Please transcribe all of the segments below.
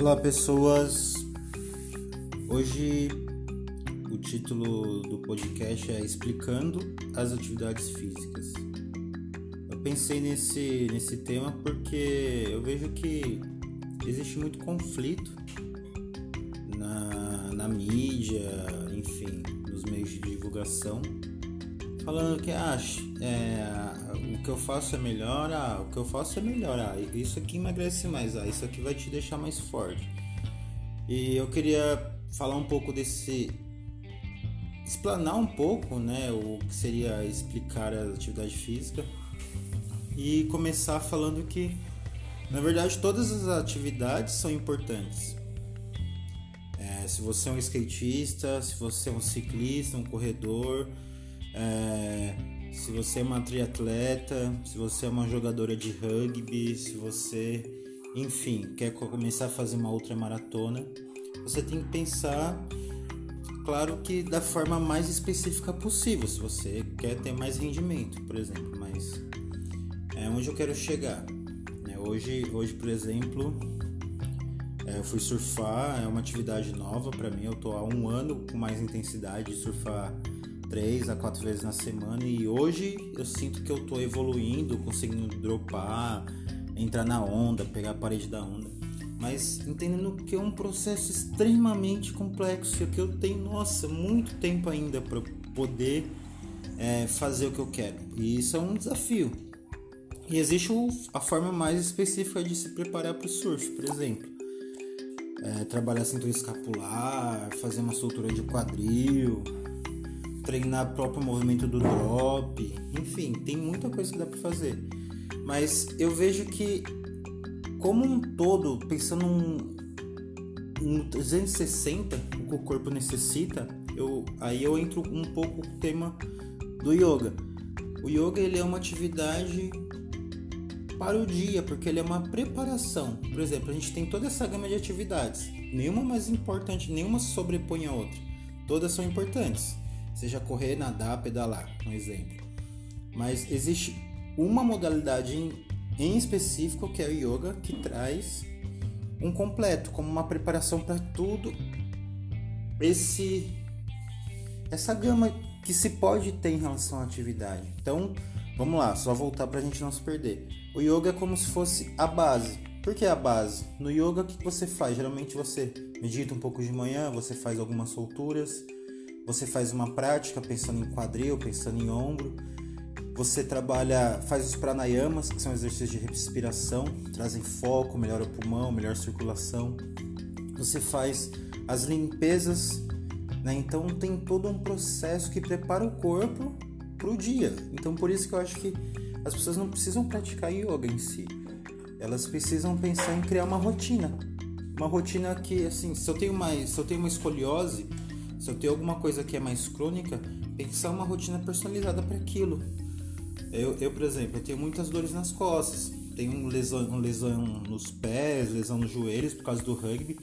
Olá pessoas, hoje o título do podcast é Explicando as Atividades Físicas. Eu pensei nesse, nesse tema porque eu vejo que existe muito conflito na, na mídia, enfim, nos meios de divulgação, falando que ah, é, o que eu faço é melhor, ah, o que eu faço é melhor, ah, isso aqui emagrece mais, ah, isso aqui vai te deixar mais forte. E eu queria falar um pouco desse explanar um pouco, né, o que seria explicar a atividade física e começar falando que na verdade todas as atividades são importantes. É, se você é um skatista, se você é um ciclista, um corredor, é, se você é uma triatleta, se você é uma jogadora de rugby, se você, enfim, quer começar a fazer uma outra maratona, você tem que pensar, claro que da forma mais específica possível, se você quer ter mais rendimento, por exemplo, mas é onde eu quero chegar. Né? Hoje, hoje, por exemplo, é, eu fui surfar, é uma atividade nova para mim. Eu tô há um ano com mais intensidade de surfar três a quatro vezes na semana e hoje eu sinto que eu tô evoluindo, conseguindo dropar, entrar na onda, pegar a parede da onda. Mas entendendo que é um processo extremamente complexo e que eu tenho, nossa, muito tempo ainda para poder é, fazer o que eu quero. E isso é um desafio. E existe a forma mais específica de se preparar para o surf, por exemplo. É, trabalhar cintura escapular, fazer uma soltura de quadril, treinar o próprio movimento do drop, enfim, tem muita coisa que dá para fazer. Mas eu vejo que, como um todo, pensando um, 360, o que o corpo necessita, eu, aí eu entro um pouco no tema do yoga. O yoga ele é uma atividade para o dia, porque ele é uma preparação. Por exemplo, a gente tem toda essa gama de atividades, nenhuma mais importante, nenhuma sobrepõe a outra. Todas são importantes seja correr, nadar, pedalar, um exemplo. Mas existe uma modalidade em, em específico que é o yoga que traz um completo, como uma preparação para tudo esse essa gama que se pode ter em relação à atividade. Então, vamos lá, só voltar para a gente não se perder. O yoga é como se fosse a base. Por que a base? No yoga, o que você faz? Geralmente você medita um pouco de manhã, você faz algumas solturas, você faz uma prática pensando em quadril, pensando em ombro. Você trabalha, faz os pranayamas, que são exercícios de respiração, trazem foco, melhora o pulmão, melhor circulação. Você faz as limpezas, né? Então tem todo um processo que prepara o corpo para o dia. Então por isso que eu acho que as pessoas não precisam praticar yoga em si. Elas precisam pensar em criar uma rotina. Uma rotina que, assim, se eu tenho mais, se eu tenho uma escoliose, se eu tenho alguma coisa que é mais crônica, pensar uma rotina personalizada para aquilo. Eu, eu, por exemplo, eu tenho muitas dores nas costas, tenho um lesão, um lesão nos pés, lesão nos joelhos por causa do rugby.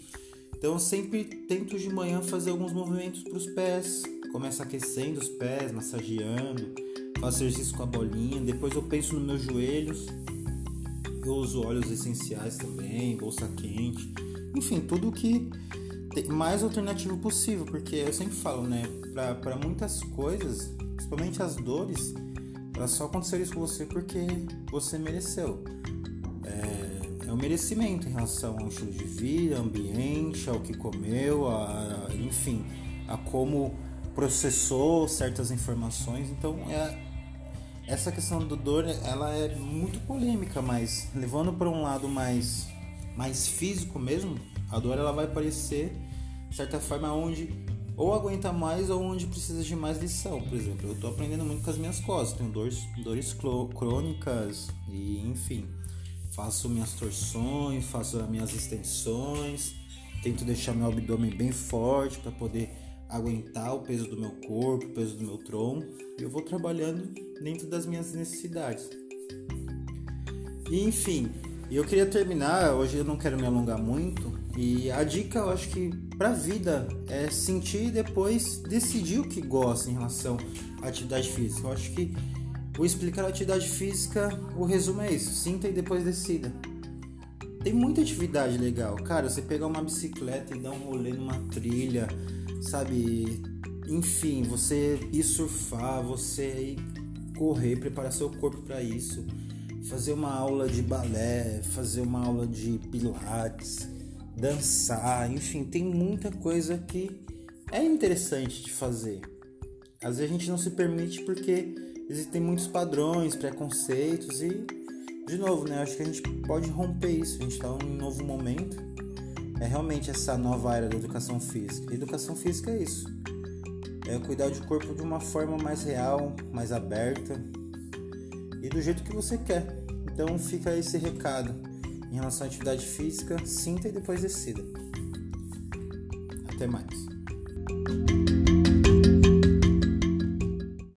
Então eu sempre tento de manhã fazer alguns movimentos para os pés. Começo aquecendo os pés, massageando, faço exercício com a bolinha. Depois eu penso nos meus joelhos. Eu uso óleos essenciais também, bolsa quente. Enfim, tudo que mais alternativo possível, porque eu sempre falo, né, para muitas coisas, principalmente as dores, elas só aconteceram isso com você porque você mereceu. É, é um merecimento em relação ao estilo de vida, ambiente, ao que comeu, a, enfim, a como processou certas informações. Então, é, essa questão do dor, ela é muito polêmica, mas levando para um lado mais mais físico mesmo, a dor ela vai aparecer de certa forma onde ou aguenta mais ou onde precisa de mais lição. Por exemplo, eu estou aprendendo muito com as minhas costas, tenho dores, dores crônicas e enfim, faço minhas torções, faço as minhas extensões, tento deixar meu abdômen bem forte para poder aguentar o peso do meu corpo, o peso do meu tronco. Eu vou trabalhando dentro das minhas necessidades. E enfim, eu queria terminar, hoje eu não quero me alongar muito, e a dica, eu acho que para a vida é sentir e depois decidir o que gosta em relação à atividade física. Eu acho que o explicar a atividade física, o resumo é isso: sinta e depois decida. tem muita atividade legal. Cara, você pegar uma bicicleta e dar um rolê numa trilha, sabe? Enfim, você ir surfar, você ir correr, preparar seu corpo para isso, fazer uma aula de balé, fazer uma aula de pilates, dançar, enfim, tem muita coisa que é interessante de fazer. Às vezes a gente não se permite porque existem muitos padrões, preconceitos e de novo, né? Acho que a gente pode romper isso. A gente está em um novo momento. É realmente essa nova era da educação física. Educação física é isso. É cuidar do corpo de uma forma mais real, mais aberta e do jeito que você quer. Então fica esse recado em relação à atividade física, sinta e depois decida. Até mais.